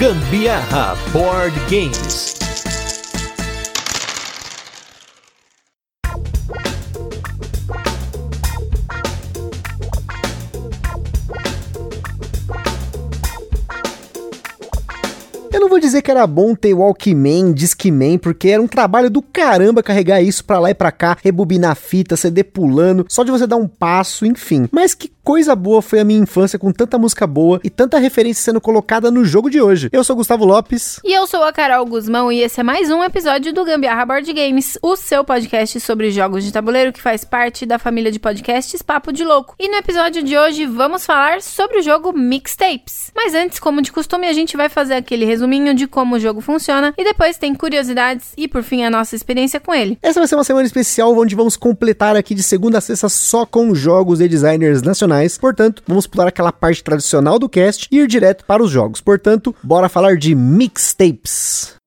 Gambiarra Board Games. Eu não vou dizer que era bom ter Walkman, Discman, porque era um trabalho do caramba carregar isso pra lá e pra cá, rebobinar fita, CD pulando, só de você dar um passo, enfim. Mas que coisa boa foi a minha infância com tanta música boa e tanta referência sendo colocada no jogo de hoje. Eu sou Gustavo Lopes. E eu sou a Carol Guzmão e esse é mais um episódio do Gambiarra Board Games, o seu podcast sobre jogos de tabuleiro que faz parte da família de podcasts Papo de Louco. E no episódio de hoje vamos falar sobre o jogo Mixtapes. Mas antes, como de costume, a gente vai fazer aquele resuminho de como o jogo funciona e depois tem curiosidades e por fim a nossa experiência com ele. Essa vai ser uma semana especial onde vamos completar aqui de segunda a sexta só com jogos e designers nacionais. Portanto, vamos pular aquela parte tradicional do cast e ir direto para os jogos. Portanto, bora falar de mixtapes.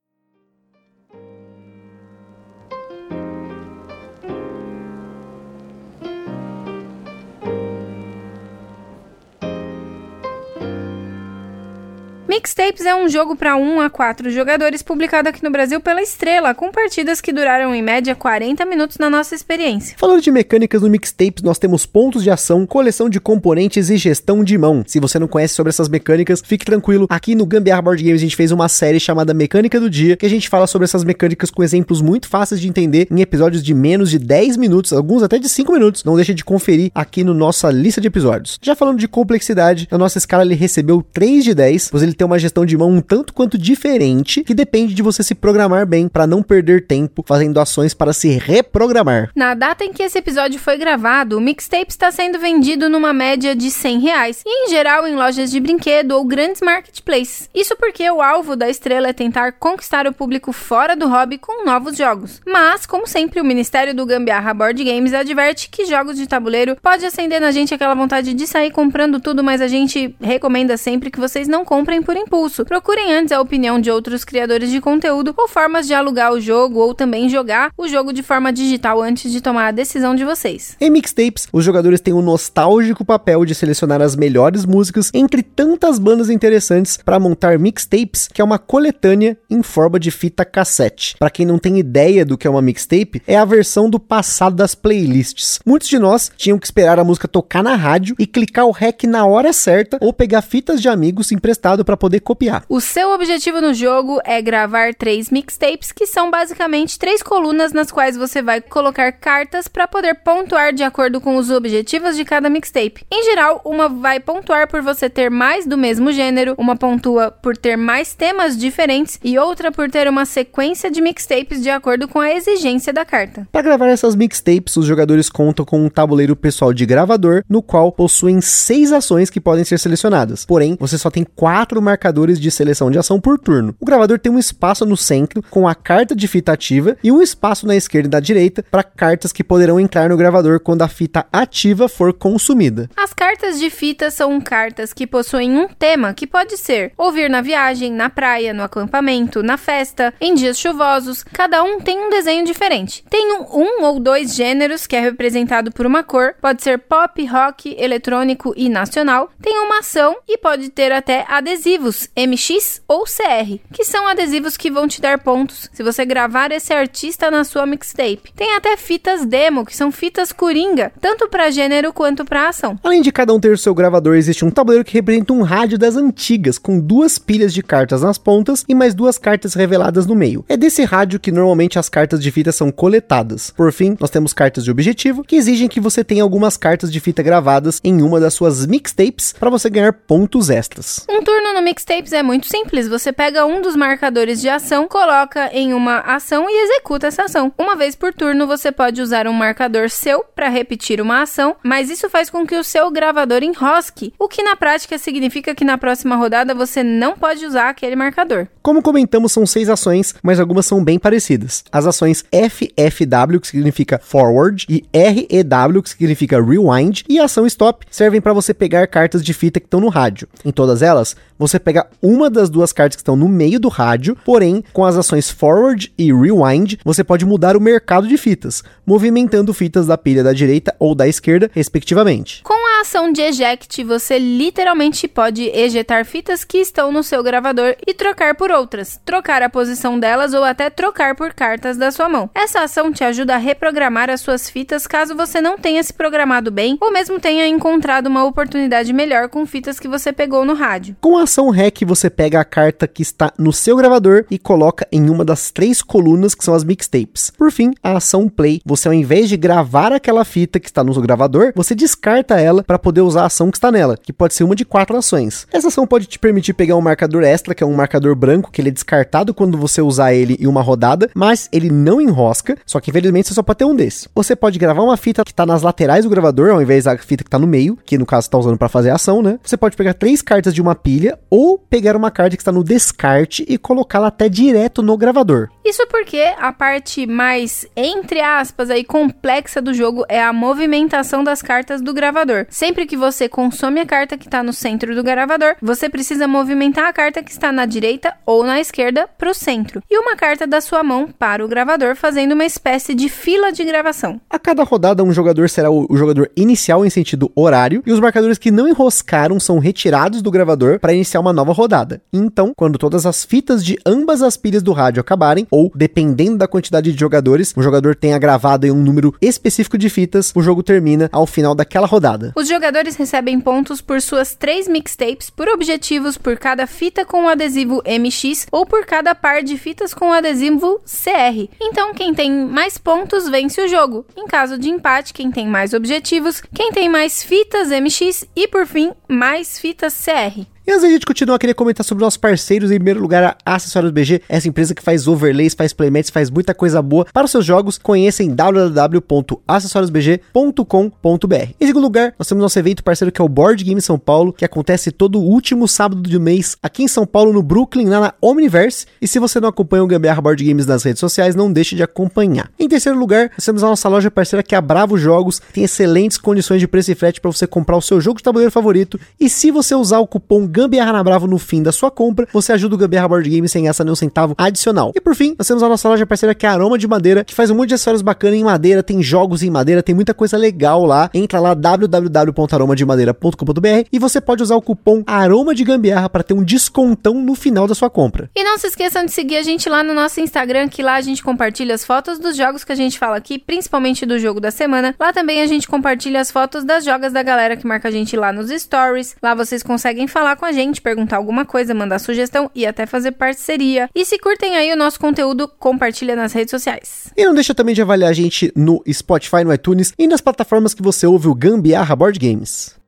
Mixtapes é um jogo para 1 a 4 jogadores publicado aqui no Brasil pela Estrela, com partidas que duraram em média 40 minutos na nossa experiência. Falando de mecânicas no Mixtapes, nós temos pontos de ação, coleção de componentes e gestão de mão. Se você não conhece sobre essas mecânicas, fique tranquilo. Aqui no Gambiarra Board Games a gente fez uma série chamada Mecânica do Dia, que a gente fala sobre essas mecânicas com exemplos muito fáceis de entender em episódios de menos de 10 minutos, alguns até de 5 minutos. Não deixe de conferir aqui no nossa lista de episódios. Já falando de complexidade, a nossa escala ele recebeu 3 de 10, pois ele tem uma gestão de mão um tanto quanto diferente, que depende de você se programar bem para não perder tempo fazendo ações para se reprogramar. Na data em que esse episódio foi gravado, o Mixtape está sendo vendido numa média de 100 reais, e em geral em lojas de brinquedo ou grandes marketplaces. Isso porque o alvo da estrela é tentar conquistar o público fora do hobby com novos jogos. Mas, como sempre, o Ministério do Gambiarra Board Games adverte que jogos de tabuleiro pode acender na gente aquela vontade de sair comprando tudo, mas a gente recomenda sempre que vocês não comprem por impulso. Procurem antes a opinião de outros criadores de conteúdo ou formas de alugar o jogo ou também jogar o jogo de forma digital antes de tomar a decisão de vocês. Em mixtapes, os jogadores têm o nostálgico papel de selecionar as melhores músicas entre tantas bandas interessantes para montar mixtapes, que é uma coletânea em forma de fita cassete. Para quem não tem ideia do que é uma mixtape, é a versão do passado das playlists. Muitos de nós tinham que esperar a música tocar na rádio e clicar o REC na hora certa ou pegar fitas de amigos emprestado para poder copiar. O seu objetivo no jogo é gravar três mixtapes, que são basicamente três colunas nas quais você vai colocar cartas para poder pontuar de acordo com os objetivos de cada mixtape. Em geral, uma vai pontuar por você ter mais do mesmo gênero, uma pontua por ter mais temas diferentes e outra por ter uma sequência de mixtapes de acordo com a exigência da carta. Para gravar essas mixtapes, os jogadores contam com um tabuleiro pessoal de gravador, no qual possuem seis ações que podem ser selecionadas. Porém, você só tem quatro marcadores de seleção de ação por turno. O gravador tem um espaço no centro com a carta de fita ativa e um espaço na esquerda e na direita para cartas que poderão entrar no gravador quando a fita ativa for consumida. As cartas de fita são cartas que possuem um tema que pode ser ouvir na viagem, na praia, no acampamento, na festa, em dias chuvosos. Cada um tem um desenho diferente. Tem um, um ou dois gêneros que é representado por uma cor, pode ser pop, rock, eletrônico e nacional. Tem uma ação e pode ter até adesivos MX ou CR, que são adesivos que vão te dar pontos se você gravar esse artista na sua mixtape. Tem até fitas demo, que são fitas coringa, tanto para gênero quanto para ação. Além de cada um ter o seu gravador, existe um tabuleiro que representa um rádio das antigas, com duas pilhas de cartas nas pontas e mais duas cartas reveladas no meio. É desse rádio que normalmente as cartas de fita são coletadas. Por fim, nós temos cartas de objetivo, que exigem que você tenha algumas cartas de fita gravadas em uma das suas mixtapes para você ganhar pontos extras. Um turno no mixtapes é muito simples. Você pega um dos marcadores de ação, coloca em uma ação e executa essa ação. Uma vez por turno, você pode usar um marcador seu para repetir uma ação, mas isso faz com que o seu gravador enrosque, o que na prática significa que na próxima rodada você não pode usar aquele marcador. Como comentamos, são seis ações, mas algumas são bem parecidas. As ações FFW, que significa forward, e REW, que significa rewind, e ação stop servem para você pegar cartas de fita que estão no rádio. Em todas elas, você pega uma das duas cartas que estão no meio do rádio, porém, com as ações forward e rewind, você pode mudar o mercado de fitas, movimentando fitas da pilha da direita ou da esquerda, respectivamente. Com ação de eject, você literalmente pode ejetar fitas que estão no seu gravador e trocar por outras, trocar a posição delas ou até trocar por cartas da sua mão. Essa ação te ajuda a reprogramar as suas fitas caso você não tenha se programado bem ou mesmo tenha encontrado uma oportunidade melhor com fitas que você pegou no rádio. Com a ação REC, você pega a carta que está no seu gravador e coloca em uma das três colunas que são as mixtapes. Por fim, a ação Play, você ao invés de gravar aquela fita que está no seu gravador, você descarta ela para poder usar a ação que está nela, que pode ser uma de quatro ações. Essa ação pode te permitir pegar um marcador extra, que é um marcador branco, que ele é descartado quando você usar ele em uma rodada, mas ele não enrosca, só que infelizmente você só pode ter um desse. Você pode gravar uma fita que está nas laterais do gravador, ao invés da fita que está no meio, que no caso está usando para fazer a ação, né? Você pode pegar três cartas de uma pilha ou pegar uma carta que está no descarte e colocá-la até direto no gravador. Isso porque a parte mais, entre aspas, aí, complexa do jogo é a movimentação das cartas do gravador. Sempre que você consome a carta que está no centro do gravador, você precisa movimentar a carta que está na direita ou na esquerda para o centro, e uma carta da sua mão para o gravador, fazendo uma espécie de fila de gravação. A cada rodada, um jogador será o, jogador inicial em sentido horário, e os marcadores que não enroscaram são retirados do gravador para iniciar uma nova rodada. Então, quando todas as fitas de ambas as pilhas do rádio acabarem, ou dependendo da quantidade de jogadores, o jogador tenha gravado em um número específico de fitas, o jogo termina ao final daquela rodada. Os jogadores recebem pontos por suas três mixtapes, por objetivos por cada fita com o adesivo MX ou por cada par de fitas com o adesivo CR. Então, quem tem mais pontos vence o jogo. Em caso de empate, quem tem mais objetivos, quem tem mais fitas MX e, por fim, mais fitas CR. E antes da gente continuar, queria comentar sobre nossos parceiros. Em primeiro lugar, a Acessórios BG, essa empresa que faz overlays, faz playmats, faz muita coisa boa para os seus jogos. Conheça em www.acessoriosbg.com.br. Em segundo lugar, nós temos nosso evento parceiro que é o Board Game São Paulo, que acontece todo último sábado do mês aqui em São Paulo, no Brooklyn, lá na Omniverse. E se você não acompanha o Gambiarra Board Games nas redes sociais, não deixe de acompanhar. Em terceiro lugar, nós temos a nossa loja parceira que é a Bravo Jogos, tem excelentes condições de preço e frete para você comprar o seu jogo de tabuleiro favorito. E se você usar o cupom Gambiarra na Bravo no fim da sua compra, você ajuda o Gambiarra Board Game sem essa nenhum centavo adicional. E por fim, nós temos a nossa loja parceira que é Aroma de Madeira, que faz um monte de acessórios bacanas em madeira, tem jogos em madeira, tem muita coisa legal lá. Entra lá www.aromademadeira.com.br e você pode usar o cupom Aroma de Gambiarra para ter um descontão no final da sua compra. E não se esqueçam de seguir a gente lá no nosso Instagram, que lá a gente compartilha as fotos dos jogos que a gente fala aqui, principalmente do jogo da semana. Lá também a gente compartilha as fotos das jogas da galera que marca a gente lá nos stories. Lá vocês conseguem falar com a gente, perguntar alguma coisa, mandar sugestão e até fazer parceria. E se curtem aí o nosso conteúdo, compartilha nas redes sociais. E não deixa também de avaliar a gente no Spotify, no iTunes e nas plataformas que você ouve o Gambiarra Board Games.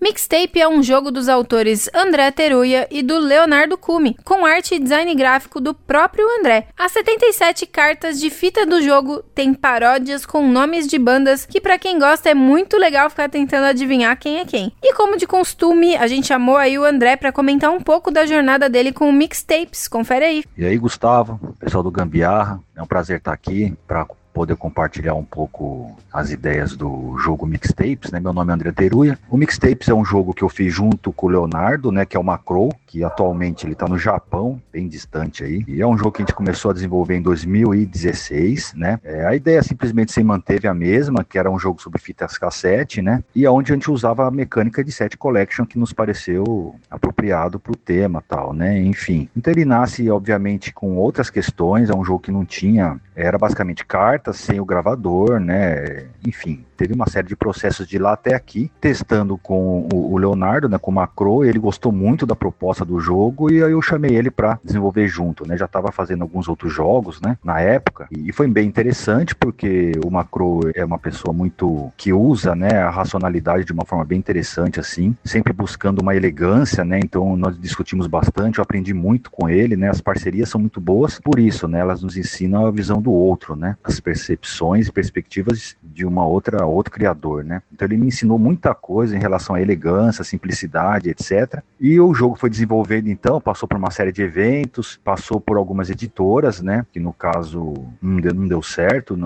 Mixtape é um jogo dos autores André Teruya e do Leonardo Cume, com arte e design gráfico do próprio André. As 77 cartas de fita do jogo têm paródias com nomes de bandas que para quem gosta é muito legal ficar tentando adivinhar quem é quem. E como de costume, a gente chamou aí o André para comentar um pouco da jornada dele com o Mixtapes. Confere aí. E aí, Gustavo, pessoal do Gambiarra, é um prazer estar aqui para poder compartilhar um pouco as ideias do jogo Mixtapes, né? Meu nome é André Teruya. O Mixtapes é um jogo que eu fiz junto com o Leonardo, né? Que é o Macro, que atualmente ele está no Japão, bem distante aí. E é um jogo que a gente começou a desenvolver em 2016, né? É, a ideia simplesmente se manteve a mesma, que era um jogo sobre fitas cassete, né? E aonde a gente usava a mecânica de set collection que nos pareceu apropriado para o tema, tal, né? Enfim. Então ele nasce, obviamente, com outras questões. É um jogo que não tinha, era basicamente cartas sem o gravador, né? Enfim, teve uma série de processos de lá até aqui, testando com o Leonardo, né, com o Macro, ele gostou muito da proposta do jogo e aí eu chamei ele para desenvolver junto, né? Já estava fazendo alguns outros jogos, né, na época, e foi bem interessante porque o Macro é uma pessoa muito que usa, né, a racionalidade de uma forma bem interessante assim, sempre buscando uma elegância, né? Então nós discutimos bastante, eu aprendi muito com ele, né? As parcerias são muito boas, por isso, né, elas nos ensinam a visão do outro, né? As percepções e perspectivas de uma outra outro criador, né? Então ele me ensinou muita coisa em relação à elegância, simplicidade, etc. E o jogo foi desenvolvido então, passou por uma série de eventos, passou por algumas editoras, né? Que no caso não deu, não deu certo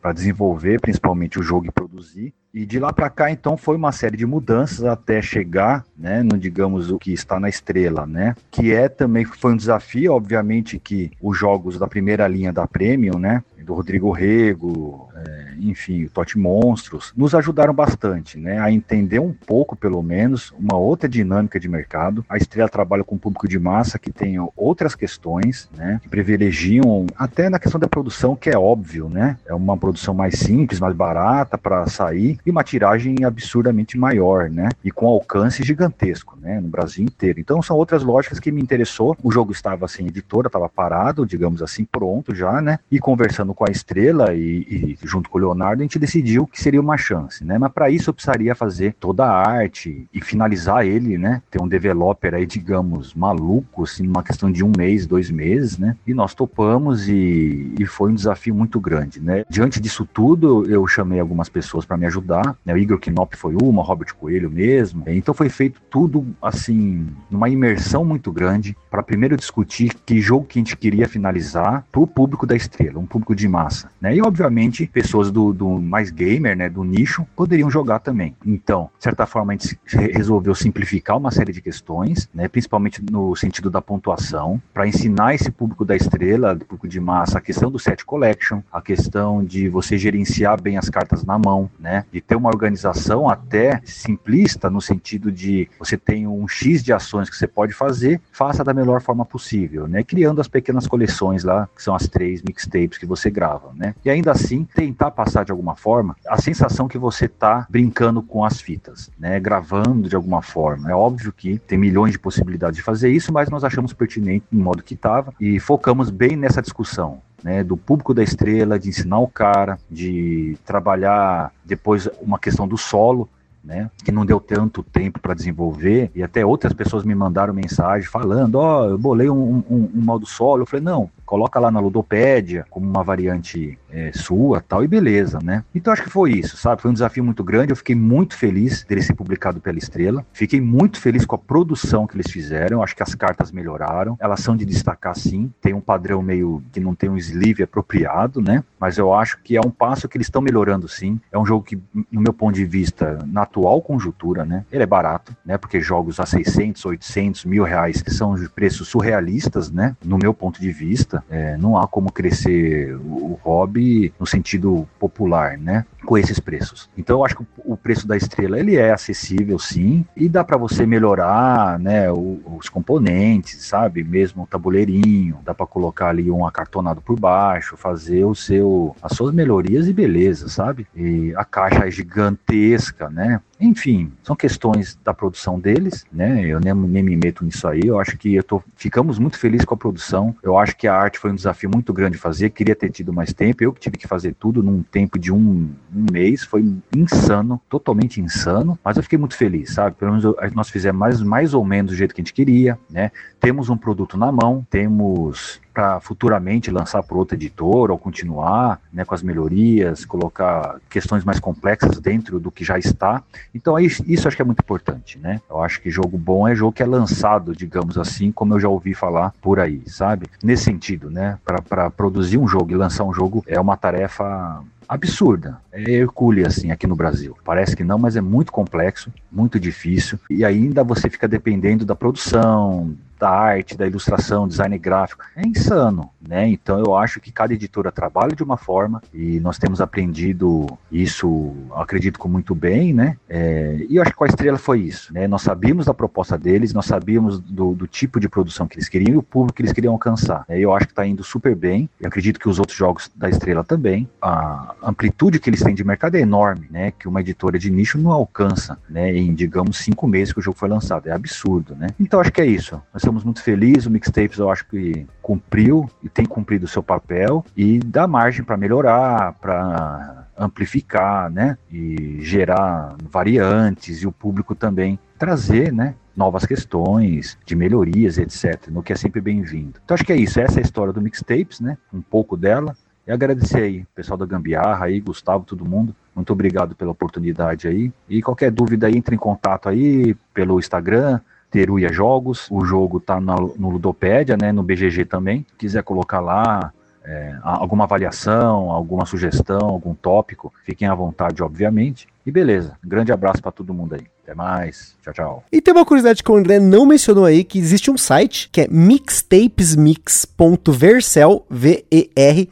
para desenvolver principalmente o jogo e produzir. E de lá para cá, então, foi uma série de mudanças até chegar, né, no digamos o que está na estrela, né, que é também foi um desafio, obviamente que os jogos da primeira linha da Premium, né, do Rodrigo Rego, é, enfim, o Tote Monstros, nos ajudaram bastante, né, a entender um pouco, pelo menos, uma outra dinâmica de mercado. A Estrela trabalha com um público de massa que tem outras questões, né, que privilegiam, até na questão da produção, que é óbvio, né, é uma produção mais simples, mais barata para sair e uma tiragem absurdamente maior, né, e com alcance gigantesco, né, no Brasil inteiro. Então são outras lógicas que me interessou. O jogo estava sem editora, estava parado, digamos assim, pronto já, né, e conversando com a Estrela e, e junto com o Leonardo, a gente decidiu que seria uma chance, né, mas para isso eu precisaria fazer toda a arte e finalizar ele, né, ter um developer aí, digamos, maluco, assim, numa questão de um mês, dois meses, né, e nós topamos e, e foi um desafio muito grande, né. Diante disso tudo, eu chamei algumas pessoas para me ajudar, né, o Igor Knop foi uma, Robert Coelho mesmo, então foi feito tudo, assim, numa imersão muito grande, para primeiro discutir que jogo que a gente queria finalizar para o público da estrela, um público de massa, né, e obviamente pessoas do, do mais gamer, né, do nicho, poderiam jogar também. Então, de certa forma, a gente resolveu simplificar uma série de questões, né, principalmente no sentido da pontuação, para ensinar esse público da estrela, do público de massa, a questão do set collection, a questão de você gerenciar bem as cartas na mão, né, de ter uma organização até simplista no sentido de você tem um X de ações que você pode fazer, faça da melhor forma possível, né, criando as pequenas coleções lá, que são as três mixtapes que você grava, né, e ainda assim tentar passar de alguma forma a sensação que você está brincando com as fitas, né, gravando de alguma forma. É óbvio que tem milhões de possibilidades de fazer isso, mas nós achamos pertinente no modo que estava e focamos bem nessa discussão. Né, do público da estrela, de ensinar o cara, de trabalhar depois uma questão do solo, né, que não deu tanto tempo para desenvolver, e até outras pessoas me mandaram mensagem falando, ó, oh, eu bolei um, um, um modo solo, eu falei, não, coloca lá na Ludopédia como uma variante é, sua tal, e beleza, né? Então acho que foi isso, sabe? Foi um desafio muito grande, eu fiquei muito feliz dele ser publicado pela Estrela, fiquei muito feliz com a produção que eles fizeram, acho que as cartas melhoraram, elas são de destacar sim, tem um padrão meio que não tem um sleeve apropriado, né? Mas eu acho que é um passo que eles estão melhorando sim, é um jogo que, no meu ponto de vista, na atual conjuntura, né? Ele é barato, né? Porque jogos a 600, 800, mil reais são preços surrealistas, né? No meu ponto de vista, é, não há como crescer o, o hobby no sentido popular, né? Com esses preços. Então eu acho que o, preço da estrela ele é acessível, sim, e dá para você melhorar, né? Os componentes, sabe? Mesmo o tabuleirinho, dá para colocar ali um acartonado por baixo, fazer o seu, as suas melhorias e beleza, sabe? E a caixa é gigantesca, né? Enfim, são questões da produção deles, né? Eu nem, nem me meto nisso aí. Eu acho que eu tô, ficamos muito felizes com a produção. Eu acho que a arte foi um desafio muito grande de fazer. Queria ter tido mais tempo. Eu que tive que fazer tudo num tempo de um, um mês. Foi insano, totalmente insano. Mas eu fiquei muito feliz, sabe? Pelo menos eu, nós fizemos mais, mais ou menos do jeito que a gente queria, né? Temos um produto na mão, temos para futuramente lançar para outra editora ou continuar né, com as melhorias, colocar questões mais complexas dentro do que já está. Então isso acho que é muito importante, né? Eu acho que jogo bom é jogo que é lançado, digamos assim, como eu já ouvi falar por aí, sabe? Nesse sentido, né? Para produzir um jogo e lançar um jogo é uma tarefa absurda. É hercúlea, assim, aqui no Brasil. Parece que não, mas é muito complexo, muito difícil. E ainda você fica dependendo da produção, da arte, da ilustração, design gráfico. É insano, né? Então eu acho que cada editora trabalha de uma forma e nós temos aprendido isso, acredito com muito bem, né? É, e eu acho que com a Estrela foi isso, né? Nós sabíamos da proposta deles, nós sabíamos do, do tipo de produção que eles queriam e o público que eles queriam alcançar. Né? Eu acho que está indo super bem e acredito que os outros jogos da Estrela também. A amplitude que eles têm de mercado é enorme, né? Que uma editora de nicho não alcança, né? Em, digamos, cinco meses que o jogo foi lançado. É absurdo, né? Então acho que é isso. Nós estamos muito felizes. O Mixtapes eu acho que cumpriu e tem cumprido o seu papel e dá margem para melhorar, para amplificar, né? E gerar variantes e o público também trazer, né? Novas questões de melhorias, etc. No que é sempre bem-vindo. Então acho que é isso. Essa é a história do Mixtapes, né? Um pouco dela. E agradecer aí, pessoal da Gambiarra aí, Gustavo, todo mundo. Muito obrigado pela oportunidade aí. E qualquer dúvida entre em contato aí pelo Instagram, Teruia Jogos. O jogo tá no, Ludopédia, né? No BGG também. Se quiser colocar lá é, alguma avaliação, alguma sugestão, algum tópico, fiquem à vontade, obviamente. E beleza. grande abraço para todo mundo aí. Até mais. Tchau, tchau. E tem uma curiosidade que o André não mencionou aí, que existe um site que é mixtapesmix.vercel, V-E-R-C-E-L.app,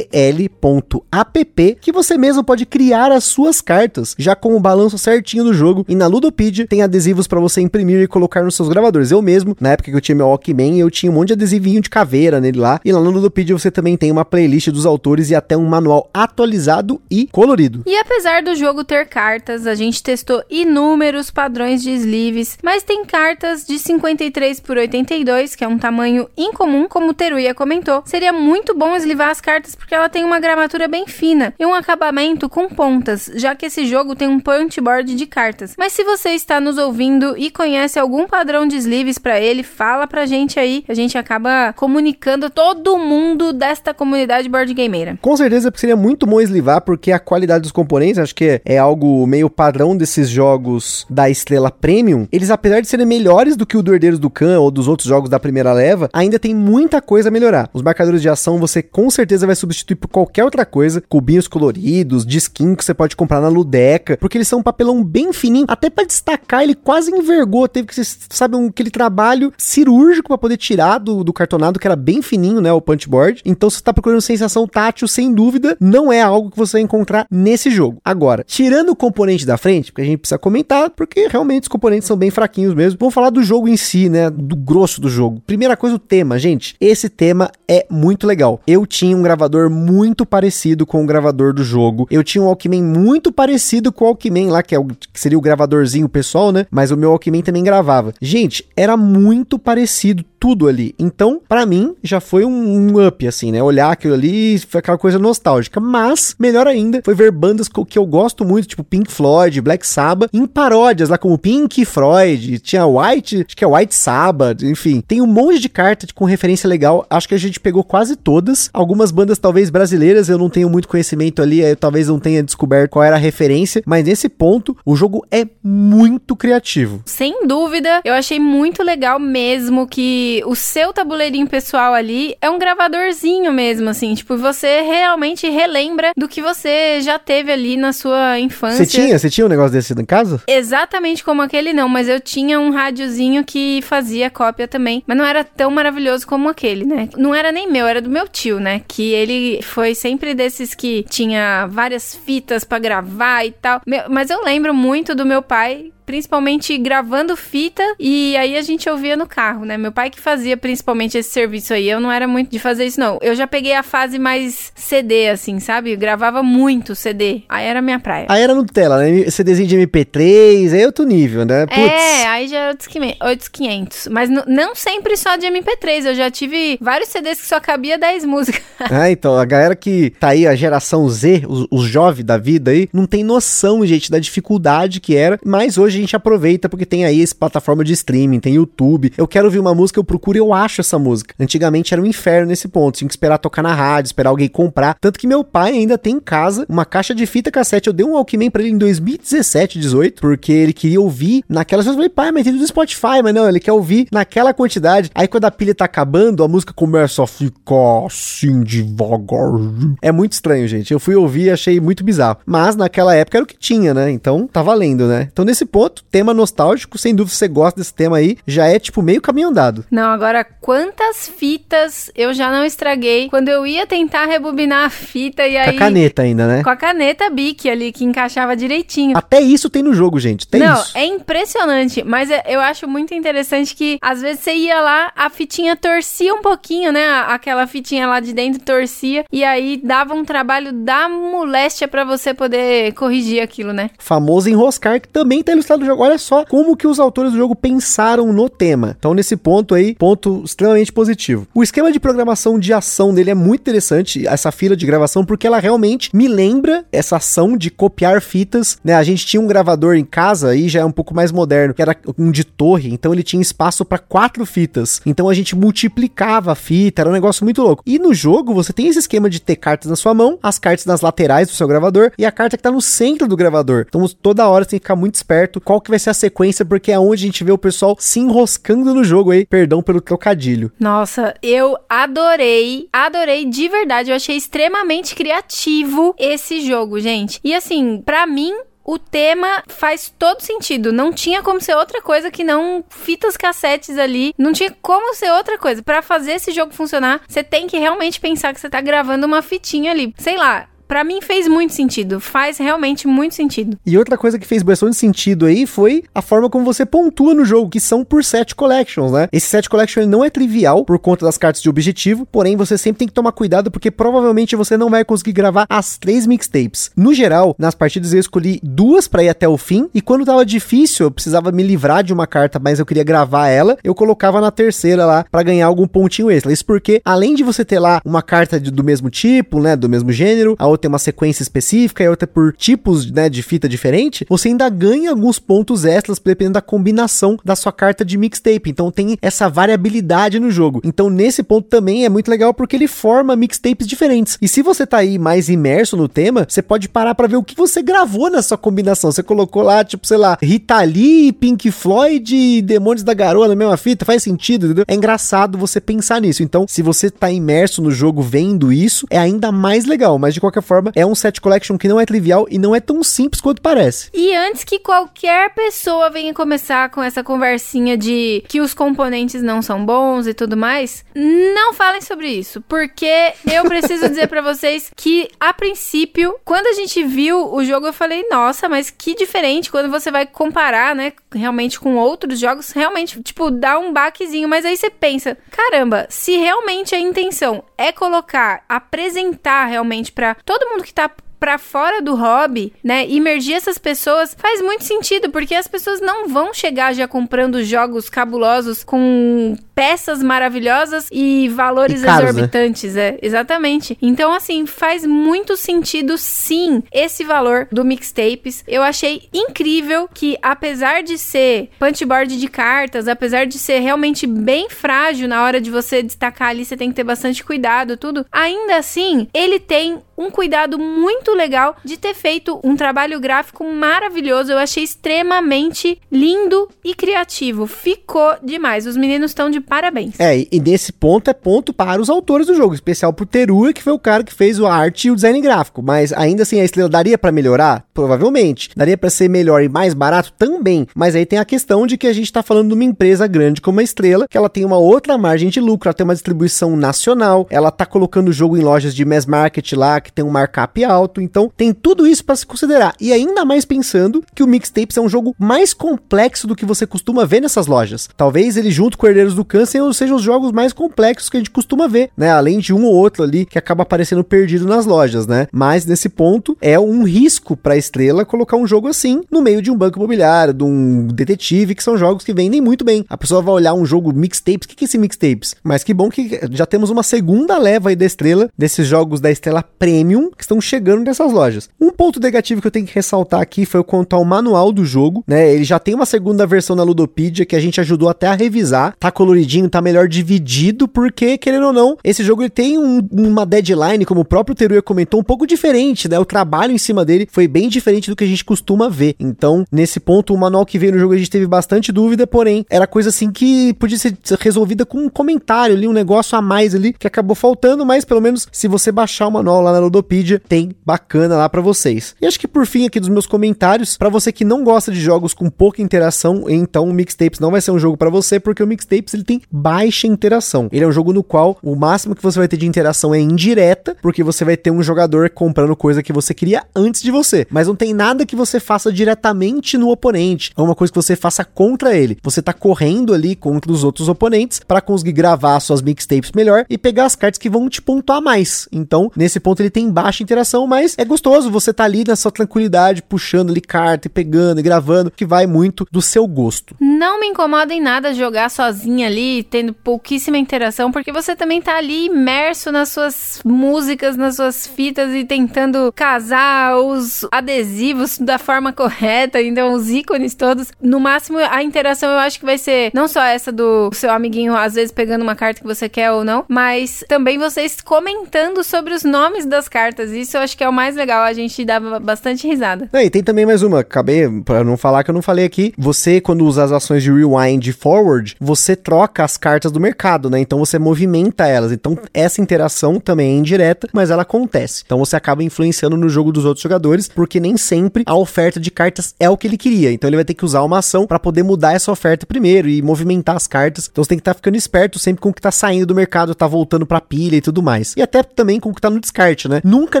que você mesmo pode criar as suas cartas, já com o balanço certinho do jogo. E na Ludopedia tem adesivos para você imprimir e colocar nos seus gravadores. Eu mesmo, na época que eu tinha meu Walkman, eu tinha um monte de adesivinho de caveira nele lá. E lá no Ludopedia você também tem uma playlist dos autores e até um manual atualizado e colorido. E apesar do jogo ter cartas, a gente testou inúmeros padrões de sleeves, mas tem cartas de 53 por 82, que é um tamanho incomum, como o Teruya comentou. Seria muito bom eslivar as cartas porque ela tem uma gramatura bem fina e um acabamento com pontas, já que esse jogo tem um punchboard de cartas. Mas se você está nos ouvindo e conhece algum padrão de sleeves para ele, fala pra gente aí. A gente acaba comunicando todo mundo desta comunidade board gameira. Com certeza seria muito bom eslivar, porque a qualidade dos componentes, acho que é algo meio padrão desses jogos da Estrela Premium. Eles, apesar de serem melhores do que o do Herdeiros do Khan ou dos outros jogos da primeira leva, ainda tem muita coisa a melhorar. Os marcadores de ação você com certeza vai substituir por qualquer outra coisa, cubinhos coloridos, disquinho que você pode comprar na Ludeca, porque eles são um papelão bem fininho, até para destacar ele quase envergou, teve que, vocês sabem, aquele trabalho cirúrgico para poder tirar do, do cartonado, que era bem fininho, né, o punchboard. Então, se você tá procurando sensação tátil, sem dúvida, não é algo que você vai encontrar nesse jogo. Agora, tirando o componente da frente, porque a gente precisa comentar, porque realmente os componentes são bem fraquinhos mesmo. Vamos falar do jogo em si, né, do grosso do jogo. Primeira coisa, o tema, gente. Esse tema é muito legal. Eu tinha um gravador muito parecido com o gravador do jogo. Eu tinha um Walkman muito parecido com o Walkman lá, que, é o, que seria o gravadorzinho pessoal, né? Mas o meu Walkman também gravava. Gente, era muito parecido tudo ali. Então, para mim, já foi um, up, assim, né? Olhar aquilo ali foi aquela coisa nostálgica. Mas, melhor ainda, foi ver bandas que eu gosto muito, tipo Pink Floyd, Black Sabbath, em paródias lá como Pink Floyd, tinha White, acho que é White Sabbath, enfim. Tem um monte de carta com referência legal. Acho que a gente pegou quase todas. Algumas bandas, talvez brasileiras, eu não tenho muito conhecimento ali, eu talvez não tenha descoberto qual era a referência, mas nesse ponto, o jogo é muito criativo. Sem dúvida, eu achei muito legal mesmo que o seu tabuleirinho pessoal ali é um gravadorzinho mesmo, assim. Tipo, você realmente relembra do que você já teve ali na sua infância. Você tinha? Você tinha um negócio desse em casa? Exatamente como aquele não, mas eu tinha um rádiozinho que fazia cópia também. Mas não era tão maravilhoso como aquele, né? Não era nem meu, era do meu tio, né? Que ele foi sempre desses que tinha várias fitas para gravar e tal. Mas eu lembro muito do meu pai principalmente gravando fita e aí a gente ouvia no carro, né? Meu pai que fazia principalmente esse serviço aí. Eu não era muito de fazer isso, não. Eu já peguei a fase mais CD, assim, sabe? Eu gravava muito CD. Aí era minha praia. Aí era Nutella, né? CDzinho de MP3, aí é outro nível, né? Putz. É, aí já era outros 500. Mas não sempre só de MP3. Eu já tive vários CDs que só cabia 10 músicas. ah, então, a galera que tá aí, a geração Z, os, os jovens da vida aí, não tem noção, gente, da dificuldade que era. Mas hoje a gente aproveita porque tem aí essa plataforma de streaming, tem YouTube. Eu quero ouvir uma música, eu procuro e eu acho essa música. Antigamente era um inferno nesse ponto, tinha que esperar tocar na rádio, esperar alguém comprar. Tanto que meu pai ainda tem em casa uma caixa de fita cassete. Eu dei um Walkman pra ele em 2017, 18, porque ele queria ouvir naquelas coisas. Eu falei, pai, mas tem tudo no Spotify, mas não, ele quer ouvir naquela quantidade. Aí quando a pilha tá acabando, a música começa a ficar assim devagarzinho. É muito estranho, gente. Eu fui ouvir e achei muito bizarro. Mas naquela época era o que tinha, né? Então tá valendo, né? Então nesse ponto, outro tema nostálgico, sem dúvida você gosta desse tema aí, já é tipo meio caminho andado. Não, agora quantas fitas eu já não estraguei quando eu ia tentar rebobinar a fita e aí... Com a caneta ainda, né? Com a caneta Bic ali, que encaixava direitinho. Até isso tem no jogo, gente, tem não, isso. é impressionante, mas é, eu acho muito interessante que às vezes você ia lá, a fitinha torcia um pouquinho, né? Aquela fitinha lá de dentro torcia e aí dava um trabalho da moléstia para você poder corrigir aquilo, né? Famoso enroscar, que também tá ilustrado do jogo. Olha só como que os autores do jogo pensaram no tema. Então, nesse ponto aí, ponto extremamente positivo. O esquema de programação de ação dele é muito interessante, essa fila de gravação, porque ela realmente me lembra essa ação de copiar fitas, né? A gente tinha um gravador em casa, aí já é um pouco mais moderno, que era um de torre, então ele tinha espaço para quatro fitas. Então a gente multiplicava a fita, era um negócio muito louco. E no jogo, você tem esse esquema de ter cartas na sua mão, as cartas nas laterais do seu gravador e a carta que tá no centro do gravador. Então toda hora você tem que ficar muito esperto qual que vai ser a sequência, porque é onde a gente vê o pessoal se enroscando no jogo aí. Perdão pelo trocadilho. Nossa, eu adorei, adorei de verdade. Eu achei extremamente criativo esse jogo, gente. E assim, para mim, o tema faz todo sentido. Não tinha como ser outra coisa que não fitas cassetes ali. Não tinha como ser outra coisa. Para fazer esse jogo funcionar, você tem que realmente pensar que você tá gravando uma fitinha ali. Sei lá, para mim fez muito sentido. Faz realmente muito sentido. E outra coisa que fez bastante sentido aí foi a forma como você pontua no jogo, que são por set collections, né? Esse set collection não é trivial por conta das cartas de objetivo, porém você sempre tem que tomar cuidado porque provavelmente você não vai conseguir gravar as três mixtapes. No geral, nas partidas eu escolhi duas para ir até o fim e quando tava difícil, eu precisava me livrar de uma carta, mas eu queria gravar ela, eu colocava na terceira lá para ganhar algum pontinho extra. Isso porque além de você ter lá uma carta de, do mesmo tipo, né, do mesmo gênero, a outra tem uma sequência específica e outra por tipos né, de fita diferente, você ainda ganha alguns pontos extras dependendo da combinação da sua carta de mixtape. Então tem essa variabilidade no jogo. Então nesse ponto também é muito legal porque ele forma mixtapes diferentes. E se você tá aí mais imerso no tema, você pode parar para ver o que você gravou na sua combinação. Você colocou lá, tipo, sei lá, Rita Lee, Pink Floyd e Demônios da Garoa na mesma fita. Faz sentido, entendeu? É engraçado você pensar nisso. Então, se você tá imerso no jogo vendo isso, é ainda mais legal. Mas de qualquer forma, é um set collection que não é trivial e não é tão simples quanto parece. E antes que qualquer pessoa venha começar com essa conversinha de que os componentes não são bons e tudo mais, não falem sobre isso, porque eu preciso dizer para vocês que a princípio, quando a gente viu o jogo, eu falei, nossa, mas que diferente quando você vai comparar, né, realmente com outros jogos, realmente, tipo, dá um baquezinho, mas aí você pensa, caramba, se realmente a intenção é colocar, apresentar realmente para mundo que tá para fora do hobby, né, imergir essas pessoas faz muito sentido, porque as pessoas não vão chegar já comprando jogos cabulosos com peças maravilhosas e valores E caros, né? exorbitantes, é, exatamente. Então, assim, faz muito sentido sim esse valor do mixtapes. Eu achei incrível que, apesar de ser punchboard de cartas, apesar de ser realmente bem frágil na hora de você destacar ali, você tem que ter bastante cuidado, tudo. Ainda assim, ele tem um cuidado muito legal de ter feito um trabalho gráfico maravilhoso. Eu achei extremamente lindo e criativo. Ficou demais. Os meninos estão de parabéns. É, e- nesse ponto é ponto para os autores do jogo, especial pro Teruya, que foi o cara que fez a arte e o design gráfico. Mas ainda assim, a estrela daria pra melhorar? Provavelmente. Daria pra ser melhor e mais barato? Também. Mas aí tem a questão de que a gente tá falando de uma empresa grande como a Estrela, que ela tem uma outra margem de lucro, ela tem uma distribuição nacional, ela tá colocando o jogo em lojas de mass market lá, que tem um markup alto. Então, tem tudo isso pra se considerar. E ainda mais pensando que o Mixtapes é um jogo mais complexo do que você costuma ver nessas lojas. Talvez ele junto com Herdeiros do Câncer sejam os jogos mais complexos que a gente costuma ver, né? Além de um ou outro ali que acaba aparecendo perdido nas lojas, né? Mas nesse ponto é um risco pra Estrela colocar um jogo assim no meio de um banco imobiliário, de um detetive, que são jogos que vendem muito bem. A pessoa vai olhar um jogo mixtapes, o que que é esse mixtapes? Mas que bom que já temos uma segunda leva aí da Estrela, desses jogos da Estrela Premium que estão chegando nessas lojas. Um ponto negativo que eu tenho que ressaltar aqui foi quanto ao manual do jogo, né? Ele já tem uma segunda versão na Ludopedia que a gente ajudou até a revisar. Tá coloridinho, tá melhor dividido, porque, querendo ou não, esse jogo ele tem um- uma deadline, como o próprio Teruya comentou, um pouco diferente, né? O trabalho em cima dele foi bem diferente do que a gente costuma ver. Então, nesse ponto, o manual que veio no jogo a gente teve bastante dúvida, porém, era coisa assim que podia ser resolvida com um comentário ali, um negócio a mais ali, que acabou faltando, mas pelo menos se você baixar o manual lá na Ludopedia, tem bacana lá pra vocês. E acho que por fim aqui dos meus comentários, pra você que não gosta de jogos com pouca interação, então o Mixtapes não vai ser um jogo pra você, porque o Mixtapes ele tem baixa interação. Ele é um jogo no qual o máximo que você vai ter de interação é indireta, porque você vai ter um jogador comprando coisa que você queria antes de você, mas não tem nada que você faça diretamente no oponente, é uma coisa que você faça contra ele. Você tá correndo ali contra os outros oponentes pra conseguir gravar suas mixtapes melhor e pegar as cartas que vão te pontuar mais. Então, nesse ponto ele tem baixa interação, mas é gostoso, você tá ali na sua tranquilidade, puxando ali carta e pegando e gravando, que vai muito do seu gosto. Não me incomoda em nada jogar sozinha ali, tendo pouquíssima interação, porque você também tá ali imerso nas suas músicas, nas suas fitas e tentando casar os adesivos da forma correta, então os ícones todos. No máximo, a interação eu acho que vai ser não só essa do seu amiguinho, às vezes pegando uma carta que você quer ou não, mas também vocês comentando sobre os nomes das cartas. Isso eu acho que é o mais legal, a gente dava bastante risada. É, e tem também mais uma, acabei, pra não falar que eu não falei aqui, você quando usa as ações de rewind e forward, você troca as cartas do mercado, né? Então você movimenta elas. Então essa interação também é indireta, mas ela acontece. Então você acaba influenciando no jogo dos outros jogadores, porque nem sempre a oferta de cartas é o que ele queria. Então ele vai ter que usar uma ação para poder mudar essa oferta primeiro e movimentar as cartas. Então você tem que estar tá ficando esperto sempre com o que tá saindo do mercado, tá voltando pra pilha e tudo mais. E até também com o que tá no descarte, né? Nunca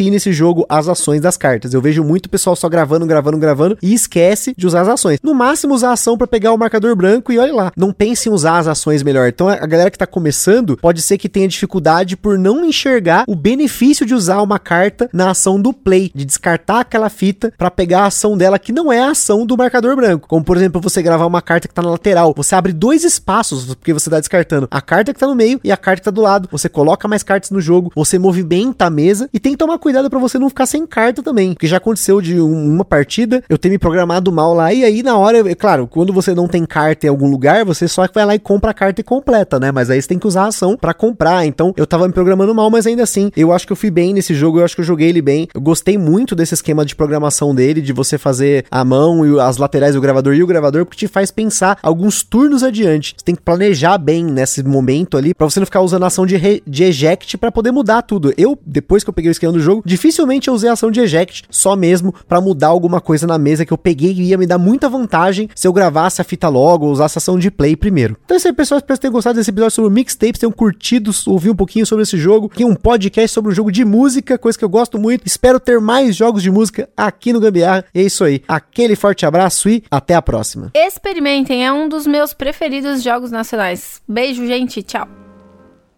negligencie nesse jogo as ações das cartas. Eu vejo muito pessoal só gravando, gravando, gravando e esquece de usar as ações. No máximo usar a ação para pegar o marcador branco e olha lá. Não pense em usar as ações melhor. Então a galera que tá começando pode ser que tenha dificuldade por não enxergar o benefício de usar uma carta na ação do play, de descartar aquela fita para pegar a ação dela que não é a ação do marcador branco. Como por exemplo, você gravar uma carta que tá na lateral, você abre dois espaços porque você tá descartando a carta que tá no meio e a carta que tá do lado. Você coloca mais cartas no jogo, você movimenta a mesa e tem que tomar cuidado para você não ficar sem carta também, porque já aconteceu de um, uma partida eu ter me programado mal lá e aí na hora, é claro, quando você não tem carta em algum lugar, você só vai lá e compra a carta e completa, né? Mas aí você tem que usar a ação para comprar. Então eu tava me programando mal, mas ainda assim, eu acho que eu fui bem nesse jogo, eu acho que eu joguei ele bem. Eu gostei muito desse esquema de programação dele, de você fazer a mão e as laterais do gravador e o gravador, porque te faz pensar alguns turnos adiante. Você tem que planejar bem nesse momento ali, para você não ficar usando a ação de, re, de eject para poder mudar tudo. Eu, depois que eu peguei o esquema do jogo, dificilmente eu usei a ação de eject só mesmo para mudar alguma coisa na mesa que eu peguei e ia me dar muita vantagem se eu gravasse a fita logo ou usasse a ação de play primeiro. Então é isso aí, pessoal. Espero que tenham gostado desse episódio sobre mixtapes, tenham curtido, ouvir um pouquinho sobre esse jogo. Aqui um podcast sobre um jogo de música, coisa que eu gosto muito. Espero ter mais jogos de música aqui no Gambiarra. E é isso aí. Aquele forte abraço e até a próxima. Experimentem, é um dos meus preferidos jogos nacionais. Beijo, gente. Tchau.